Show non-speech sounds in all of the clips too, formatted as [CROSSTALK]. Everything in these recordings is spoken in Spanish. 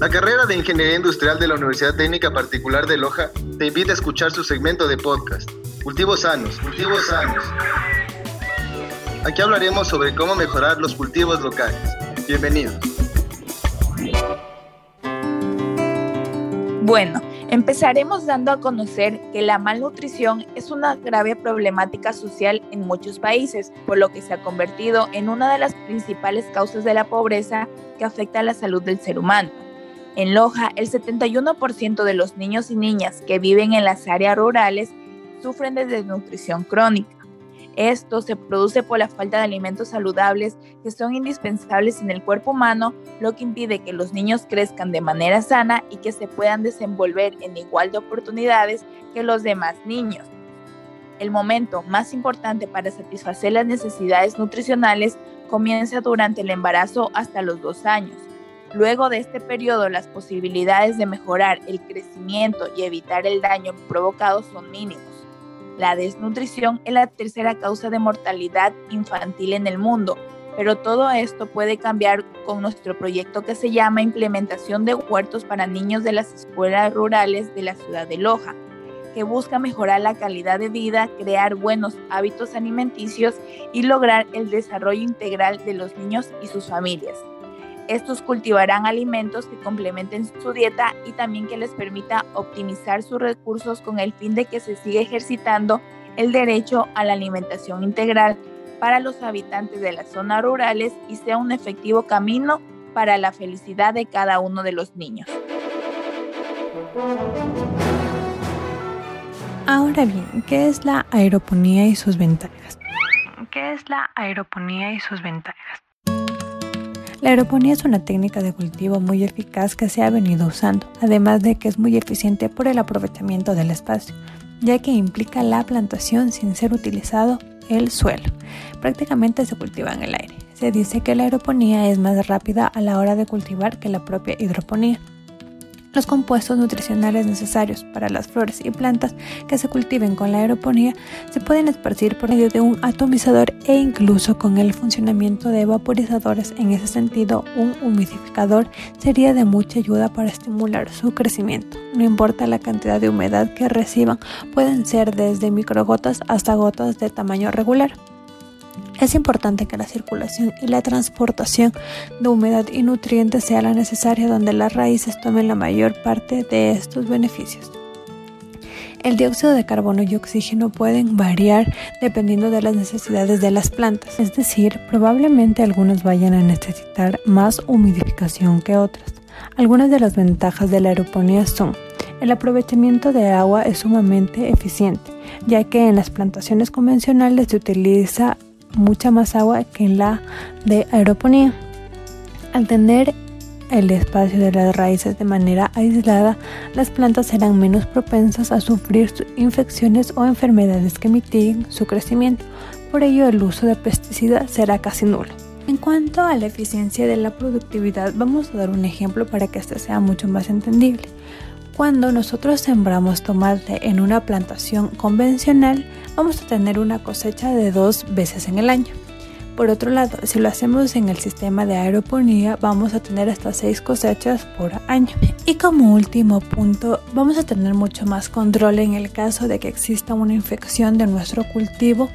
La carrera de Ingeniería Industrial de la Universidad Técnica Particular de Loja te invita a escuchar su segmento de podcast, Cultivos Sanos, Cultivos Sanos. Aquí hablaremos sobre cómo mejorar los cultivos locales. Bienvenidos. Bueno, empezaremos dando a conocer que la malnutrición es una grave problemática social en muchos países, por lo que se ha convertido en una de las principales causas de la pobreza que afecta a la salud del ser humano. En Loja, el 71% de los niños y niñas que viven en las áreas rurales sufren de desnutrición crónica. Esto se produce por la falta de alimentos saludables que son indispensables en el cuerpo humano, lo que impide que los niños crezcan de manera sana y que se puedan desenvolver en igual de oportunidades que los demás niños. El momento más importante para satisfacer las necesidades nutricionales comienza durante el embarazo hasta los dos años. Luego de este periodo, las posibilidades de mejorar el crecimiento y evitar el daño provocado son mínimos. La desnutrición es la tercera causa de mortalidad infantil en el mundo, pero todo esto puede cambiar con nuestro proyecto que se llama Implementación de Huertos para Niños de las Escuelas Rurales de la ciudad de Loja, que busca mejorar la calidad de vida, crear buenos hábitos alimenticios y lograr el desarrollo integral de los niños y sus familias. Estos cultivarán alimentos que complementen su dieta y también que les permita optimizar sus recursos con el fin de que se siga ejercitando el derecho a la alimentación integral para los habitantes de las zonas rurales y sea un efectivo camino para la felicidad de cada uno de los niños. Ahora bien, ¿qué es la aeroponía y sus ventajas? ¿Qué es la aeroponía y sus ventajas? La aeroponía es una técnica de cultivo muy eficaz que se ha venido usando, además de que es muy eficiente por el aprovechamiento del espacio, ya que implica la plantación sin ser utilizado el suelo. Prácticamente se cultiva en el aire. Se dice que la aeroponía es más rápida a la hora de cultivar que la propia hidroponía. Los compuestos nutricionales necesarios para las flores y plantas que se cultiven con la aeroponía se pueden esparcir por medio de un atomizador e incluso con el funcionamiento de vaporizadores. En ese sentido, un humidificador sería de mucha ayuda para estimular su crecimiento. No importa la cantidad de humedad que reciban, pueden ser desde microgotas hasta gotas de tamaño regular. Es importante que la circulación y la transportación de humedad y nutrientes sea la necesaria donde las raíces tomen la mayor parte de estos beneficios. El dióxido de carbono y oxígeno pueden variar dependiendo de las necesidades de las plantas, es decir, probablemente algunas vayan a necesitar más humidificación que otras. Algunas de las ventajas de la aeroponía son el aprovechamiento de agua es sumamente eficiente, ya que en las plantaciones convencionales se utiliza mucha más agua que en la de aeroponía. Al tener el espacio de las raíces de manera aislada, las plantas serán menos propensas a sufrir infecciones o enfermedades que mitiguen su crecimiento. Por ello, el uso de pesticidas será casi nulo. En cuanto a la eficiencia de la productividad, vamos a dar un ejemplo para que este sea mucho más entendible. Cuando nosotros sembramos tomate en una plantación convencional, vamos a tener una cosecha de dos veces en el año. Por otro lado, si lo hacemos en el sistema de aeroponía, vamos a tener hasta seis cosechas por año. Y como último punto, vamos a tener mucho más control en el caso de que exista una infección de nuestro cultivo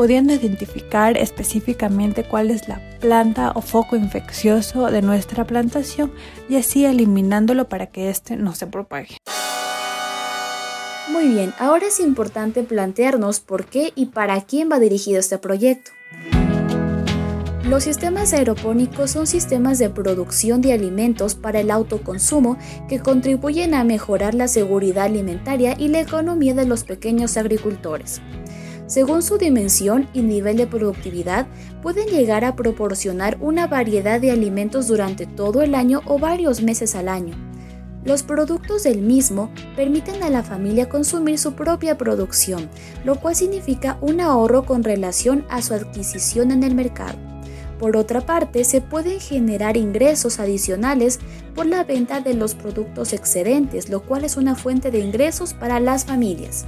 pudiendo identificar específicamente cuál es la planta o foco infeccioso de nuestra plantación y así eliminándolo para que éste no se propague. Muy bien, ahora es importante plantearnos por qué y para quién va dirigido este proyecto. Los sistemas aeropónicos son sistemas de producción de alimentos para el autoconsumo que contribuyen a mejorar la seguridad alimentaria y la economía de los pequeños agricultores. Según su dimensión y nivel de productividad, pueden llegar a proporcionar una variedad de alimentos durante todo el año o varios meses al año. Los productos del mismo permiten a la familia consumir su propia producción, lo cual significa un ahorro con relación a su adquisición en el mercado. Por otra parte, se pueden generar ingresos adicionales por la venta de los productos excedentes, lo cual es una fuente de ingresos para las familias.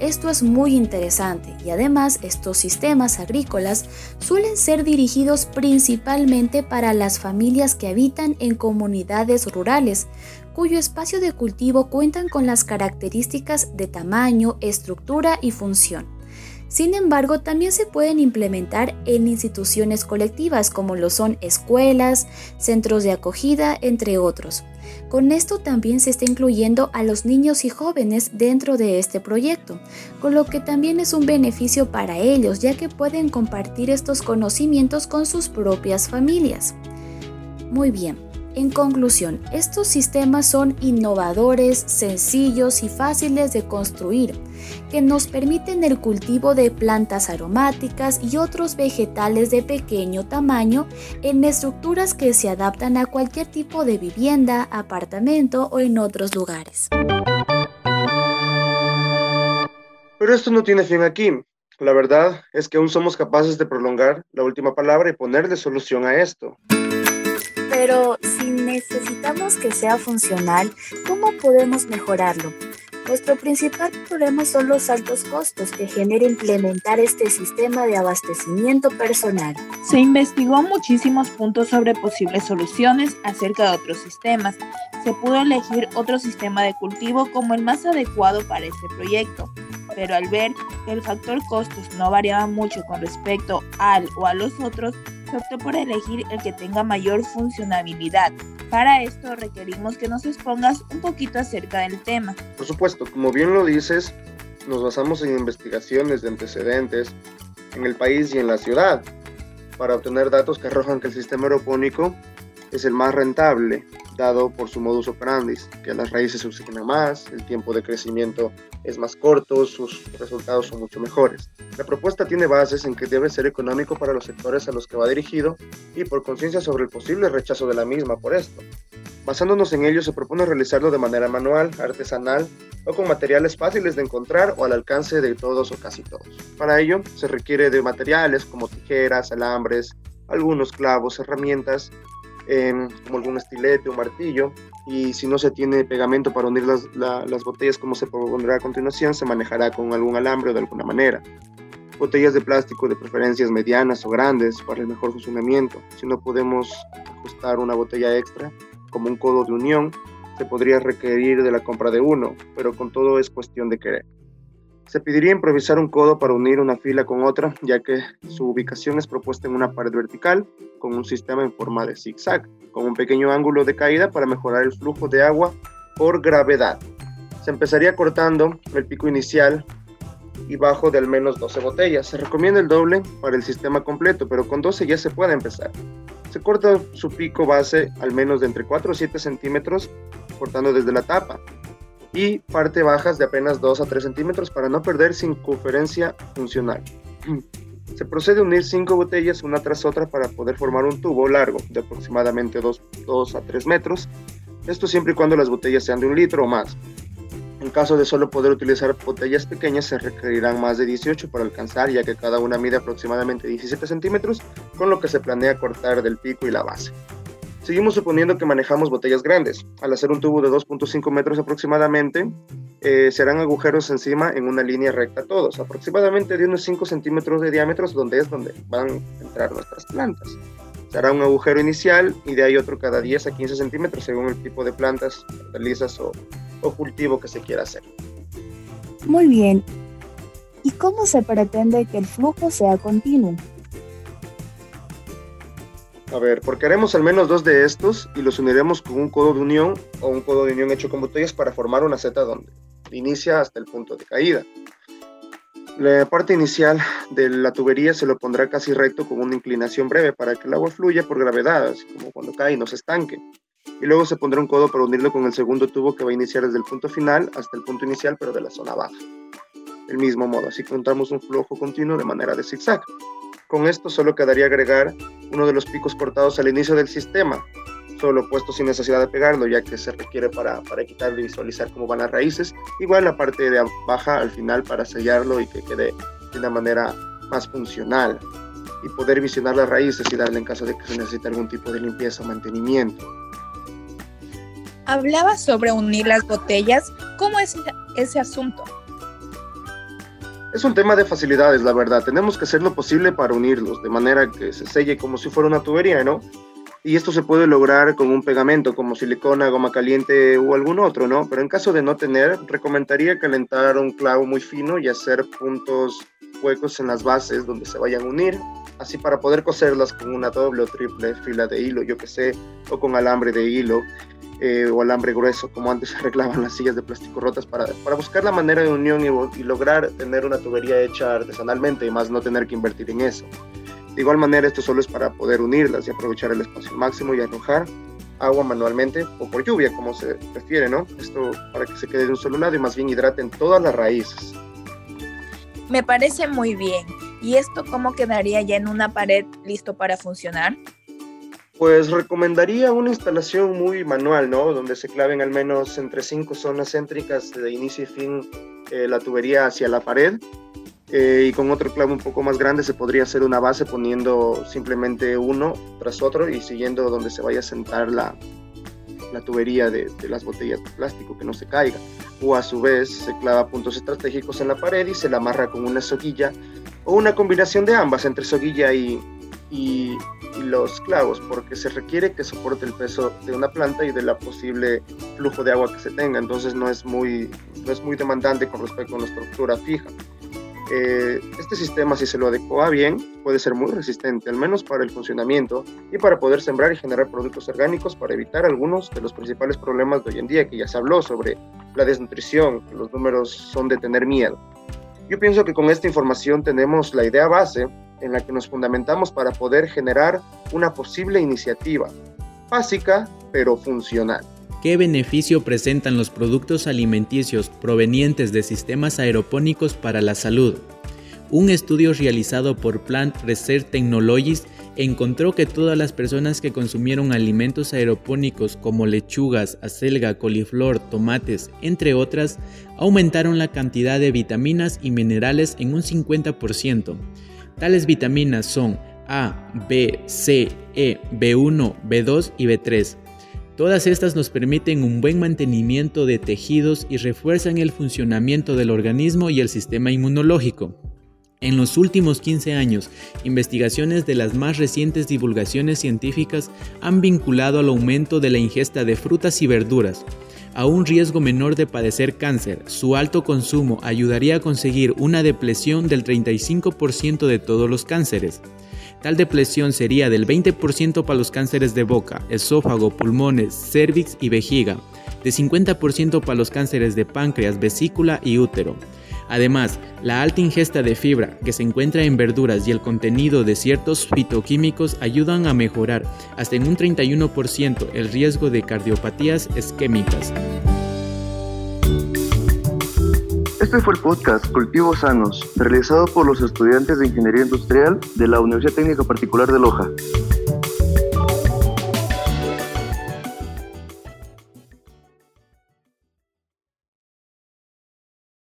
Esto es muy interesante y además estos sistemas agrícolas suelen ser dirigidos principalmente para las familias que habitan en comunidades rurales, cuyo espacio de cultivo cuentan con las características de tamaño, estructura y función. Sin embargo, también se pueden implementar en instituciones colectivas como lo son escuelas, centros de acogida, entre otros. Con esto también se está incluyendo a los niños y jóvenes dentro de este proyecto, con lo que también es un beneficio para ellos ya que pueden compartir estos conocimientos con sus propias familias. Muy bien, en conclusión, estos sistemas son innovadores, sencillos y fáciles de construir, que nos permiten el cultivo de plantas aromáticas y otros vegetales de pequeño tamaño en estructuras que se adaptan a cualquier tipo de vivienda, apartamento o en otros lugares. Pero esto no tiene fin aquí. La verdad es que aún somos capaces de prolongar la última palabra y ponerle solución a esto. Pero si necesitamos que sea funcional, ¿cómo podemos mejorarlo? Nuestro principal problema son los altos costos que genera implementar este sistema de abastecimiento personal. Se investigó muchísimos puntos sobre posibles soluciones acerca de otros sistemas. Se pudo elegir otro sistema de cultivo como el más adecuado para este proyecto, pero al ver que el factor costos no variaba mucho con respecto al o a los otros, se optó por elegir el que tenga mayor funcionabilidad. Para esto requerimos que nos expongas un poquito acerca del tema. Por supuesto, como bien lo dices, nos basamos en investigaciones de antecedentes en el país y en la ciudad para obtener datos que arrojan que el sistema aeropónico es el más rentable, dado por su modus operandi, que las raíces se oxigenan más, el tiempo de crecimiento es más corto, sus resultados son mucho mejores. La propuesta tiene bases en que debe ser económico para los sectores a los que va dirigido y por conciencia sobre el posible rechazo de la misma por esto. Basándonos en ello, se propone realizarlo de manera manual, artesanal o con materiales fáciles de encontrar o al alcance de todos o casi todos. Para ello, se requiere de materiales como tijeras, alambres, algunos clavos, herramientas como algún estilete o martillo. Y si no se tiene pegamento para unir las, las botellas como se pondrá a continuación, se manejará con algún alambre de alguna manera. Botellas de plástico de preferencias medianas o grandes para el mejor funcionamiento. Si no podemos ajustar una botella extra, como un codo de unión, se podría requerir de la compra de uno, pero con todo es cuestión de querer. Se pediría improvisar un codo para unir una fila con otra, ya que su ubicación es propuesta en una pared vertical con un sistema en forma de zigzag, con un pequeño ángulo de caída para mejorar el flujo de agua por gravedad. Se empezaría cortando el pico inicial y bajo de al menos 12 botellas. Se recomienda el doble para el sistema completo, pero con 12 ya se puede empezar. Se corta su pico base al menos de entre 4 o 7 centímetros, cortando desde la tapa y parte bajas de apenas 2 a 3 centímetros para no perder circunferencia funcional. [CLEARS THROAT] Se procede a unir 5 botellas una tras otra para poder formar un tubo largo de aproximadamente 2, 2 a 3 metros, esto siempre y cuando las botellas sean de un litro o más. En caso de solo poder utilizar botellas pequeñas, se requerirán más de 18 para alcanzar, ya que cada una mide aproximadamente 17 centímetros, con lo que se planea cortar del pico y la base. Seguimos suponiendo que manejamos botellas grandes. Al hacer un tubo de 2.5 metros aproximadamente, eh, serán agujeros encima en una línea recta todos, aproximadamente de unos 5 centímetros de diámetro, donde es donde van a entrar nuestras plantas. Se hará un agujero inicial y de ahí otro cada 10 a 15 centímetros según el tipo de plantas, hortalizas o cultivo que se quiera hacer. Muy bien. ¿Y cómo se pretende que el flujo sea continuo? A ver, porque haremos al menos dos de estos y los uniremos con un codo de unión o un codo de unión hecho con botellas para formar una seta donde inicia hasta el punto de caída. La parte inicial de la tubería se lo pondrá casi recto con una inclinación breve para que el agua fluya por gravedad, así como cuando cae y no se estanque. Y luego se pondrá un codo para unirlo con el segundo tubo que va a iniciar desde el punto final hasta el punto inicial, pero de la zona baja. Del mismo modo, así contamos un flujo continuo de manera de zigzag. Con esto solo quedaría agregar uno de los picos cortados al inicio del sistema, solo puesto sin necesidad de pegarlo, ya que se requiere para, para quitarlo y visualizar cómo van las raíces. Igual la parte de baja al final para sellarlo y que quede de una manera más funcional y poder visionar las raíces y darle en caso de que se necesite algún tipo de limpieza o mantenimiento. Hablaba sobre unir las botellas. ¿Cómo es ese asunto? Es un tema de facilidades, la verdad. Tenemos que hacer lo posible para unirlos, de manera que se selle como si fuera una tubería, ¿no? Y esto se puede lograr con un pegamento como silicona, goma caliente o algún otro, ¿no? Pero en caso de no tener, recomendaría calentar un clavo muy fino y hacer puntos huecos en las bases donde se vayan a unir, así para poder coserlas con una doble o triple fila de hilo, yo que sé, o con alambre de hilo. Eh, o alambre grueso, como antes [LAUGHS] se arreglaban las sillas de plástico rotas, para, para buscar la manera de unión y, lograr tener una tubería hecha artesanalmente y más no tener que invertir en eso. De igual manera, esto solo es para poder unirlas y aprovechar el espacio máximo y arrojar agua manualmente o por lluvia, como se refiere, ¿no? Esto para que se quede de un solo lado y más bien hidraten todas las raíces. Me parece muy bien. ¿Y esto cómo quedaría ya en una pared listo para funcionar? Pues recomendaría una instalación muy manual, ¿no? Donde se claven al menos entre cinco zonas céntricas de inicio y fin eh, la tubería hacia la pared eh, y con otro clavo un poco más grande se podría hacer una base poniendo simplemente uno tras otro y siguiendo donde se vaya a sentar la, la tubería de, de, las botellas de plástico que no se caiga. O a su vez se clava puntos estratégicos en la pared y se la amarra con una soguilla o una combinación de ambas entre soguilla y, y, los clavos porque se requiere que soporte el peso de una planta y de la posible flujo de agua que se tenga. Entonces no es muy, no es muy demandante con respecto a una estructura fija. Eh, este sistema, si se lo adecua bien, puede ser muy resistente, al menos para el funcionamiento y para poder sembrar y generar productos orgánicos para evitar algunos de los principales problemas de hoy en día, que ya se habló sobre la desnutrición, los números son de tener miedo. Yo pienso que con esta información tenemos la idea base en la que nos fundamentamos para poder generar una posible iniciativa básica pero funcional. ¿Qué beneficio presentan los productos alimenticios provenientes de sistemas aeropónicos para la salud? Un estudio realizado por Plant Research Technologies encontró que todas las personas que consumieron alimentos aeropónicos como lechugas, acelga, coliflor, tomates, entre otras, aumentaron la cantidad de vitaminas y minerales en un 50%. Tales vitaminas son A, B, C, E, B1, B2 y B3 Todas estas nos permiten un buen mantenimiento de tejidos y refuerzan el funcionamiento del organismo y el sistema inmunológico. En los últimos 15 años, investigaciones de las más recientes divulgaciones científicas han vinculado al aumento de la ingesta de frutas y verduras, a un riesgo menor de padecer cáncer. Su alto consumo ayudaría a conseguir una depresión del 35% de todos los cánceres. Tal depresión sería del 20% para los cánceres de boca, esófago, pulmones, cervix y vejiga, de 50% para los cánceres de páncreas, vesícula y útero. Además, la alta ingesta de fibra que se encuentra en verduras y el contenido de ciertos fitoquímicos ayudan a mejorar hasta en un 31% el riesgo de cardiopatías isquémicas. Este fue el podcast Cultivos Sanos, realizado por los estudiantes de Ingeniería Industrial de la Universidad Técnica Particular de Loja.